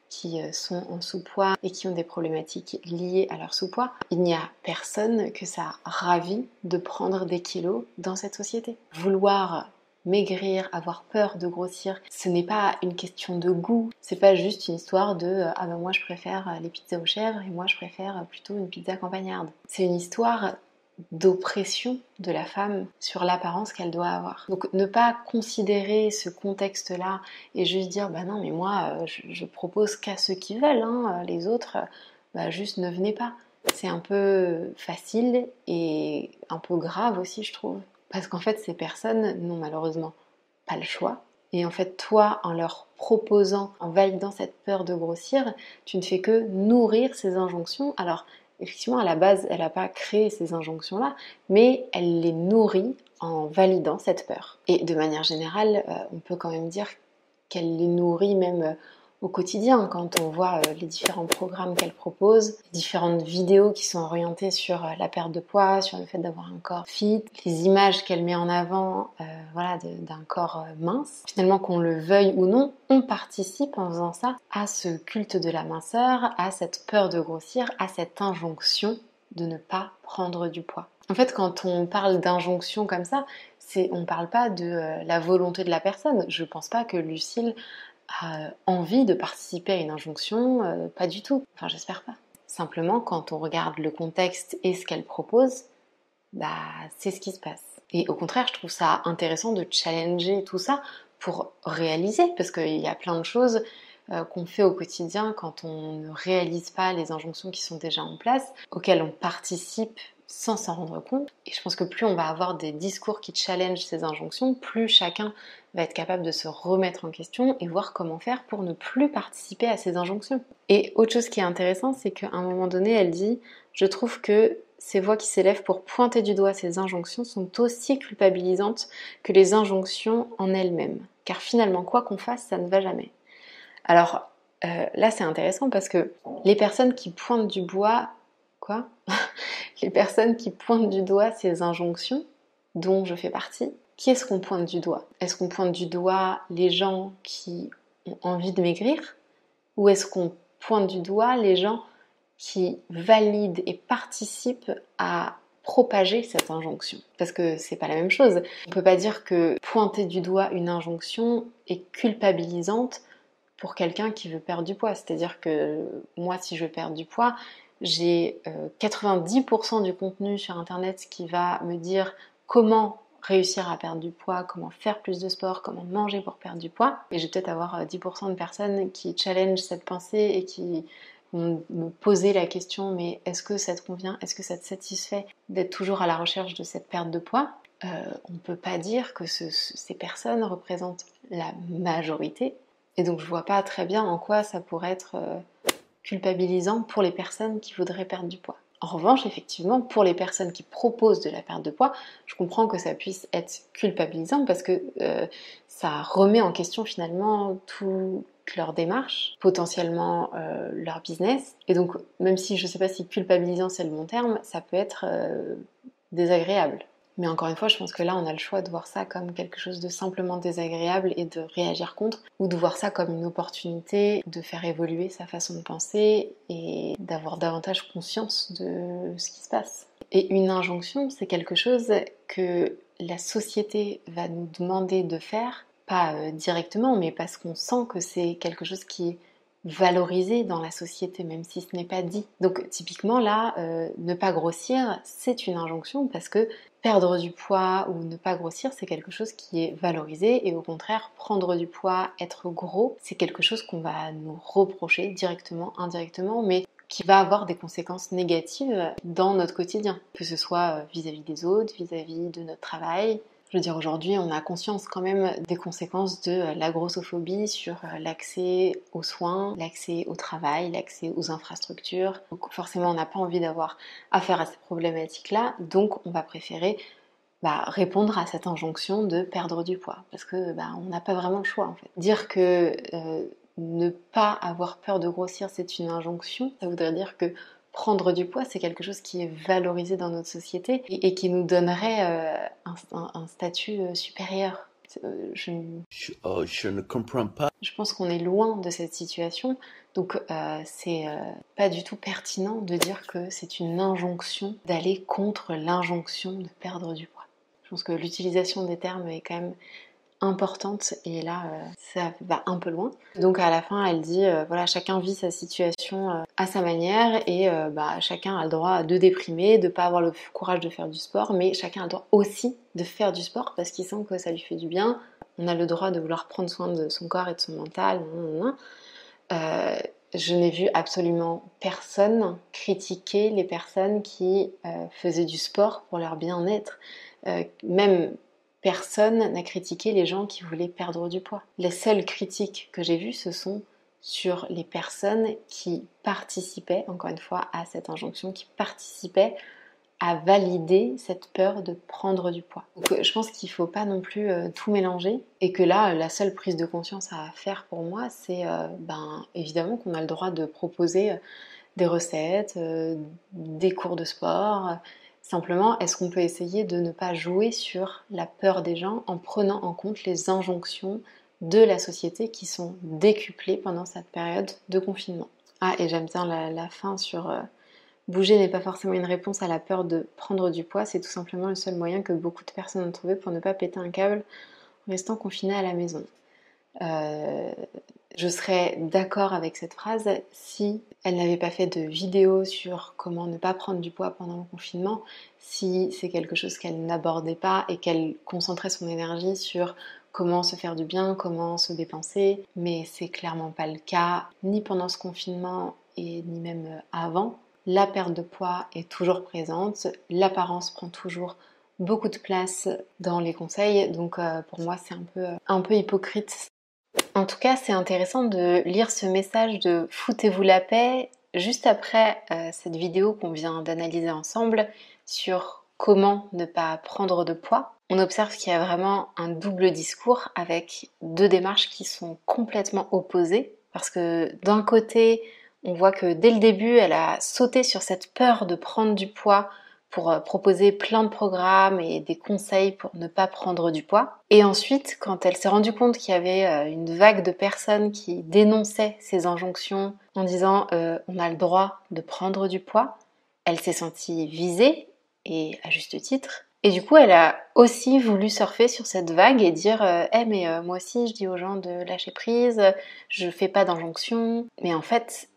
qui sont en sous-poids et qui ont des problématiques liées à leur sous-poids. Il n'y a personne que ça ravit de prendre des kilos dans cette société. Vouloir maigrir, avoir peur de grossir, ce n'est pas une question de goût, c'est pas juste une histoire de euh, ah ben moi je préfère euh, les pizzas aux chèvres et moi je préfère euh, plutôt une pizza campagnarde. C'est une histoire d'oppression de la femme sur l'apparence qu'elle doit avoir. Donc ne pas considérer ce contexte-là et juste dire bah non mais moi je, propose qu'à ceux qui veulent, hein, les autres bah juste ne venez pas. C'est un peu facile et un peu grave aussi je trouve. Parce qu'en fait, ces personnes n'ont malheureusement pas le choix. Et en fait, toi, en leur proposant, en validant cette peur de grossir, tu ne fais que nourrir ces injonctions. Alors, effectivement, à la base, elle n'a pas créé ces injonctions-là, mais elle les nourrit en validant cette peur. Et de manière générale, euh, on peut quand même dire qu'elle les nourrit même euh, au quotidien quand on voit euh, les différents programmes qu'elle propose, les différentes vidéos qui sont orientées sur euh, la perte de poids, sur le fait d'avoir un corps fit, les images qu'elle met en avant euh, voilà, d'un corps mince. Finalement, qu'on le veuille ou non, on participe en faisant ça à ce culte de la minceur, à cette peur de grossir, à cette injonction de ne pas prendre du poids. En fait, quand on parle d'injonction comme ça, on ne parle pas de la volonté de la personne. Je ne pense pas que Lucille a envie de participer à une injonction, euh, pas du tout. Enfin, j'espère pas. Simplement, quand on regarde le contexte et ce qu'elle propose, bah, c'est ce qui se passe. Et au contraire, je trouve ça intéressant de challenger tout ça pour réaliser, parce qu'il y a plein de choses euh, qu'on fait au quotidien quand on ne réalise pas les injonctions qui sont déjà en place, auxquelles on participe sans s'en rendre compte. Et je pense que plus on va avoir des discours qui challengent ces injonctions, plus chacun va être capable de se remettre en question et voir comment faire pour ne plus participer à ces injonctions. Et autre chose qui est intéressant, c'est qu'à un moment donné, elle dit Je trouve que ces voix qui s'élèvent pour pointer du doigt ces injonctions sont aussi culpabilisantes que les injonctions en elles-mêmes. Car finalement, quoi qu'on fasse, ça ne va jamais. Alors euh, là, c'est intéressant parce que les personnes qui pointent du bois, quoi? Les personnes qui pointent du doigt ces injonctions, dont je fais partie, qui est-ce qu'on pointe du doigt? Est-ce qu'on pointe du doigt les gens qui ont envie de maigrir Ou est-ce qu'on pointe du doigt les gens qui valident et participent à propager cette injonction? Parce que c'est pas la même chose. On peut pas dire que pointer du doigt une injonction est culpabilisante pour quelqu'un qui veut perdre du poids. C'est-à-dire que moi, si je veux perdre du poids, j'ai 90% euh, du contenu sur internet qui va me dire comment réussir à perdre du poids, comment faire plus de sport, comment manger pour perdre du poids. Et je vais peut-être avoir 10% euh, de personnes qui challenge cette pensée et qui vont me poser la question mais est-ce que ça te convient? Est-ce que ça te satisfait d'être toujours à la recherche de cette perte de poids? Euh, On ne peut pas dire que ces personnes représentent la majorité. Et donc je vois pas très bien en quoi ça pourrait être culpabilisant pour les personnes qui voudraient perdre du poids. En revanche, effectivement, pour les personnes qui proposent de la perte de poids, je comprends que ça puisse être culpabilisant parce que euh, ça remet en question finalement toute leur démarche, potentiellement euh, leur business. Et donc, même si je ne sais pas si culpabilisant c'est le bon terme, ça peut être euh, désagréable. Mais encore une fois, je pense que là, on a le choix de voir ça comme quelque chose de simplement désagréable et de réagir contre, ou de voir ça comme une opportunité de faire évoluer sa façon de penser et d'avoir davantage conscience de ce qui se passe. Et une injonction, c'est quelque chose que la société va nous demander de faire, pas euh, directement, mais parce qu'on sent que c'est quelque chose qui valorisé dans la société, même si ce n'est pas dit. Donc typiquement là, euh, ne pas grossir, c'est une injonction parce que perdre du poids ou ne pas grossir, c'est quelque chose qui est valorisé et au contraire, prendre du poids, être gros, c'est quelque chose qu'on va nous reprocher directement, indirectement, mais qui va avoir des conséquences négatives dans notre quotidien, que ce soit vis-à-vis des autres, vis-à-vis de notre travail, je veux dire, aujourd'hui, on a conscience quand même des conséquences de la grossophobie sur l'accès aux soins, l'accès au travail, l'accès aux infrastructures. Donc forcément, on n'a pas envie d'avoir affaire à ces problématiques-là, donc on va préférer bah, répondre à cette injonction de perdre du poids, parce que bah, on n'a pas vraiment le choix en fait. Dire que euh, ne pas avoir peur de grossir, c'est une injonction, ça voudrait dire que prendre du poids, c'est quelque chose qui est valorisé dans notre société et, qui nous donnerait euh, un, statut euh, supérieur. Euh, oh, je, ne comprends pas. Je pense qu'on est loin de cette situation, donc c'est pas du tout pertinent de dire que c'est une injonction d'aller contre l'injonction de perdre du poids. Je pense que l'utilisation des termes est quand même importante et là euh, ça va un peu loin. Donc à la fin elle dit euh, voilà chacun vit sa situation euh, à sa manière et bah, chacun a le droit de déprimer, de pas avoir le courage de faire du sport, mais chacun a le droit aussi de faire du sport parce qu'il sent que ça lui fait du bien. On a le droit de vouloir prendre soin de son corps et de son mental. je n'ai vu absolument personne critiquer les personnes qui faisaient du sport pour leur bien-être. même personne n'a critiqué les gens qui voulaient perdre du poids. Les seules critiques que j'ai vues, ce sont sur les personnes qui participaient, encore une fois, à cette injonction, qui participaient à valider cette peur de prendre du poids. Euh, je pense qu'il ne faut pas non plus euh, tout mélanger et que là, la seule prise de conscience à faire pour moi, c'est euh, ben, évidemment qu'on a le droit de proposer des recettes, des cours de sport, Simplement, est-ce qu'on peut essayer de ne pas jouer sur la peur des gens en prenant en compte les injonctions de la société qui sont décuplées pendant cette période de confinement? Ah, et j'aime bien la, fin sur euh, bouger n'est pas forcément une réponse à la peur de prendre du poids, c'est tout simplement le seul moyen que beaucoup de personnes ont trouvé pour ne pas péter un câble en restant confiné à la maison. Euh, je serais d'accord avec cette phrase si elle n'avait pas fait de vidéo sur comment ne pas prendre du poids pendant le confinement, si c'est quelque chose qu'elle n'abordait pas et qu'elle concentrait son énergie sur comment se faire du bien, comment se dépenser, mais c'est clairement pas le cas ni pendant ce confinement et ni même avant. La perte de poids est toujours présente, l'apparence prend toujours beaucoup de place dans les conseils, donc euh, pour moi c'est un peu, un peu hypocrite en tout cas, c'est intéressant de lire ce message de foutez-vous la paix juste après euh, cette vidéo qu'on vient d'analyser ensemble sur comment ne pas prendre de poids. On observe qu'il y a vraiment un double discours avec deux démarches qui sont complètement opposées parce que d'un côté, on voit que dès le début, elle a sauté sur cette peur de prendre du poids pour euh, proposer plein de programmes et des conseils pour ne pas prendre du poids. Et ensuite, quand elle s'est rendue compte qu'il y avait euh, une vague de personnes qui dénonçaient ces injonctions en disant euh, on a le droit de prendre du poids, elle s'est sentie visée, et à juste titre. Et du coup, elle a aussi voulu surfer sur cette vague et dire Eh, mais moi aussi, je dis aux gens de lâcher prise, je fais pas d'injonction. Mais en fait,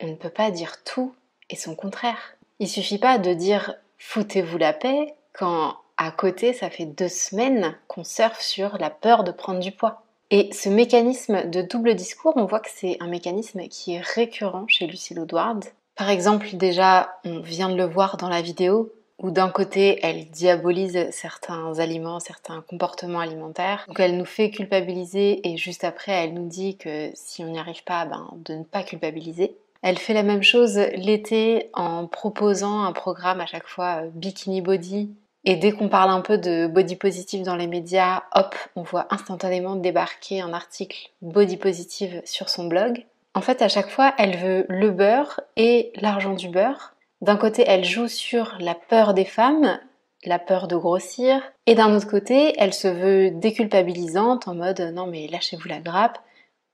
on ne peut pas dire tout et son contraire. Il suffit pas de dire foutez-vous la paix quand à côté ça fait deux semaines qu'on surfe sur la peur de prendre du poids. Et ce mécanisme de double discours, on voit que c'est un mécanisme qui est récurrent chez Lucille Woodward. Par exemple, déjà, on vient de le voir dans la vidéo, où d'un côté, elle diabolise certains aliments, certains comportements alimentaires. Donc elle nous fait culpabiliser et juste après, elle nous dit que si on n'y arrive pas, ben, de ne pas culpabiliser. Elle fait la même chose l'été en proposant un programme à chaque fois euh, bikini body. Et dès qu'on parle un peu de body positive dans les médias, hop, on voit instantanément débarquer un article body positive sur son blog. En fait, à chaque fois, elle veut le beurre et l'argent du beurre. D'un côté, elle joue sur la peur des femmes, la peur de grossir, et d'un autre côté, elle se veut déculpabilisante en mode non mais lâchez-vous la grappe,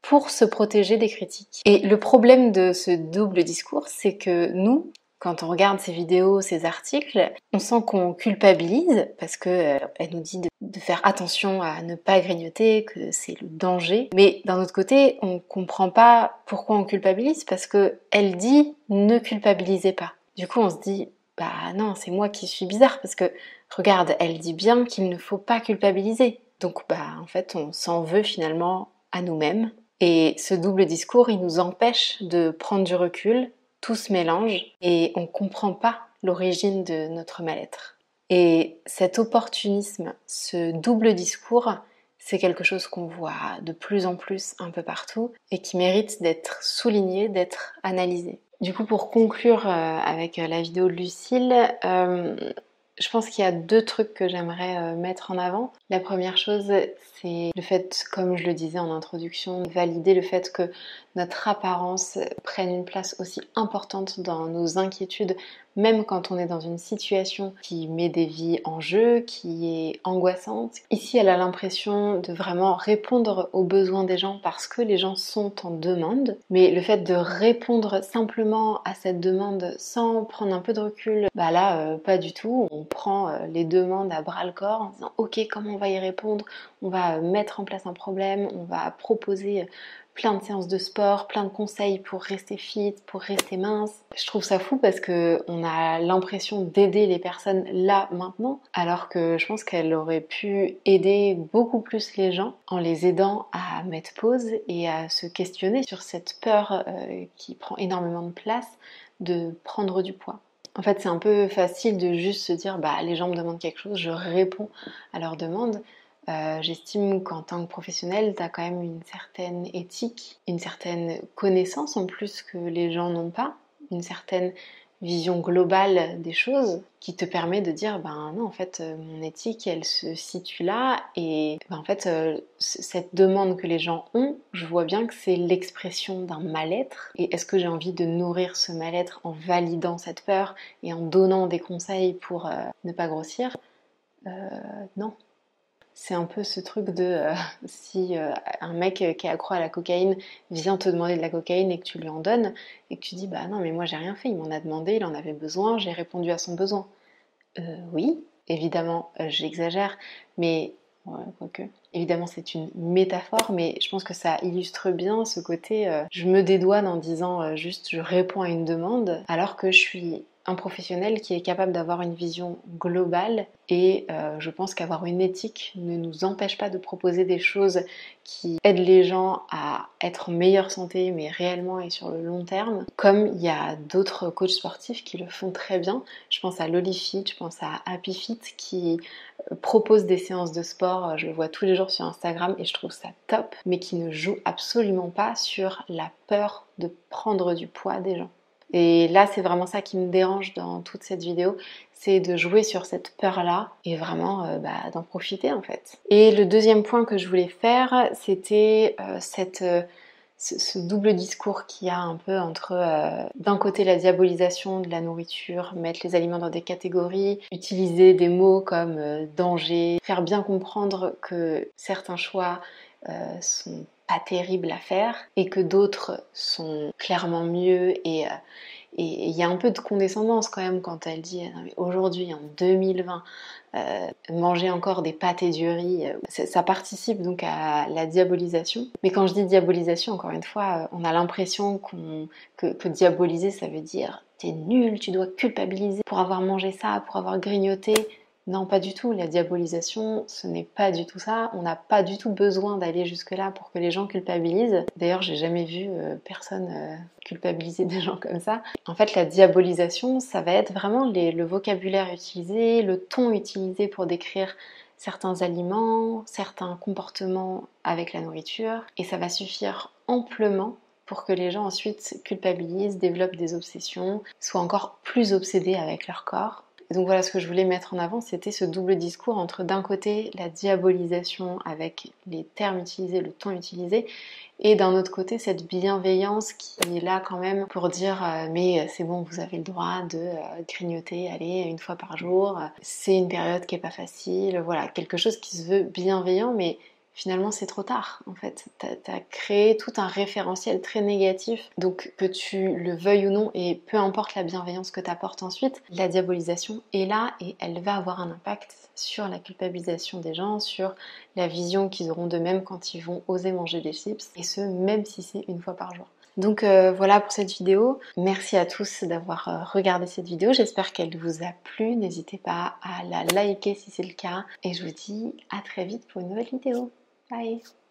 pour se protéger des critiques. Et le problème de ce double discours, c'est que nous, quand on regarde ces vidéos, ces articles, on sent qu'on culpabilise parce que euh, elle nous dit de, faire attention à ne pas grignoter, que c'est le danger. Mais d'un autre côté, on comprend pas pourquoi on culpabilise parce que elle dit ne culpabilisez pas. Du coup, on se dit bah non, c'est moi qui suis bizarre parce que regarde, elle dit bien qu'il ne faut pas culpabiliser. Donc bah en fait, on s'en veut finalement à nous-mêmes. Et ce double discours, il nous empêche de prendre du recul, tout se mélange et on comprend pas l'origine de notre mal-être. Et cet opportunisme, ce double discours, c'est quelque chose qu'on voit de plus en plus un peu partout et qui mérite d'être souligné, d'être analysé. Du coup, pour conclure euh, avec la vidéo de Lucille, euh, je pense qu'il y a deux trucs que j'aimerais euh, mettre en avant. La première chose, c'est le fait, comme je le disais en introduction, de valider le fait que notre apparence prenne une place aussi importante dans nos inquiétudes, même quand on est dans une situation qui met des vies en jeu, qui est angoissante. Ici, elle a l'impression de vraiment répondre aux besoins des gens parce que les gens sont en demande, mais le fait de répondre simplement à cette demande sans prendre un peu de recul, bah là, euh, pas du tout. Prend euh, les demandes à bras le corps en disant ok, comment on va y répondre? On va mettre en place un problème, on va proposer plein de séances de sport, plein de conseils pour rester fit, pour rester mince. Je trouve ça fou parce que on a l'impression d'aider les personnes là maintenant, alors que je pense qu'elle aurait pu aider beaucoup plus les gens en les aidant à mettre pause et à se questionner sur cette peur euh, qui prend énormément de place de prendre du poids. En fait, c'est un peu facile de juste se dire bah les gens me demandent quelque chose, je réponds à leurs demandes. Euh, j'estime qu'en tant que professionnel, tu as quand même une certaine éthique, une certaine connaissance en plus que les gens n'ont pas, une certaine vision globale des choses qui te permet de dire ben non en fait euh, mon éthique elle se situe là et ben, en fait euh, cette demande que les gens ont je vois bien que c'est l'expression d'un mal-être. Et est-ce que j'ai envie de nourrir ce mal-être en validant cette peur et en donnant des conseils pour ne pas grossir? Non c'est un peu ce truc de euh, (laughs) si euh, un mec qui est accro à la cocaïne vient te demander de la cocaïne et que tu lui en donnes et que tu dis bah non mais moi j'ai rien fait, il m'en a demandé, il en avait besoin, j'ai répondu à son besoin. Euh, oui, évidemment j'exagère, mais quoique. Évidemment c'est une métaphore, mais je pense que ça illustre bien ce côté je me dédouane en disant juste je réponds à une demande alors que je suis un professionnel qui est capable d'avoir une vision globale et euh, je pense qu'avoir une éthique ne nous empêche pas de proposer des choses qui aident les gens à être en meilleure santé mais réellement et sur le long terme. Comme il y a d'autres coachs sportifs qui le font très bien. Je pense à Lolifit, je pense à HappyFit qui euh, propose des séances de sport je le vois tous les jours sur Instagram et je trouve ça top mais qui ne joue absolument pas sur la peur de prendre du poids des gens et là, c'est vraiment ça qui me dérange dans toute cette vidéo, c'est de jouer sur cette peur-là et vraiment euh, bah, d'en profiter en fait. Et le deuxième point que je voulais faire, c'était euh, cette... Euh, ce, double discours qu'il y a un peu entre d'un côté la diabolisation de la nourriture, mettre les aliments dans des catégories, utiliser des mots comme danger, faire bien comprendre que certains choix sont pas terribles à faire et que d'autres sont clairement mieux et et il y a un peu de condescendance quand même quand elle dit aujourd'hui en 2020 euh, manger encore des pâtes et du riz, euh, ça participe donc à la diabolisation. Mais quand je dis diabolisation, encore une fois, euh, on a l'impression que, que diaboliser, ça veut dire t'es nul, tu dois culpabiliser pour avoir mangé ça, pour avoir grignoté. Non, pas du tout. La diabolisation, ce n'est pas du tout ça. On n'a pas du tout besoin d'aller jusque-là pour que les gens culpabilisent. D'ailleurs, j'ai jamais vu euh, personne euh, culpabiliser (laughs) des gens comme ça. En fait, la diabolisation, ça va être vraiment le vocabulaire utilisé, le ton utilisé pour décrire certains aliments, certains comportements avec la nourriture. Et ça va suffire amplement pour que les gens ensuite culpabilisent, développent des obsessions, soient encore plus obsédés avec leur corps donc voilà ce que je voulais mettre en avant, c'était ce double discours entre d'un côté la diabolisation avec les termes utilisés, le ton utilisé, et d'un autre côté cette bienveillance qui est là quand même pour dire euh, mais c'est bon, vous avez le droit de euh, grignoter, allez, une fois par jour, c'est une période qui est pas facile, voilà, quelque chose qui se veut bienveillant, mais finalement c'est trop tard en fait. Tu as, créé tout un référentiel très négatif. Donc que tu le veuilles ou non, et peu importe la bienveillance que tu apportes ensuite, la diabolisation est là et elle va avoir un impact sur la culpabilisation des gens, sur la vision qu'ils auront d'eux-mêmes quand ils vont oser manger des chips, et ce même si c'est une fois par jour. Donc euh, voilà pour cette vidéo. Merci à tous d'avoir euh, regardé cette vidéo. J'espère qu'elle vous a plu. N'hésitez pas à la liker si c'est le cas. Et je vous dis à très vite pour une nouvelle vidéo. Bye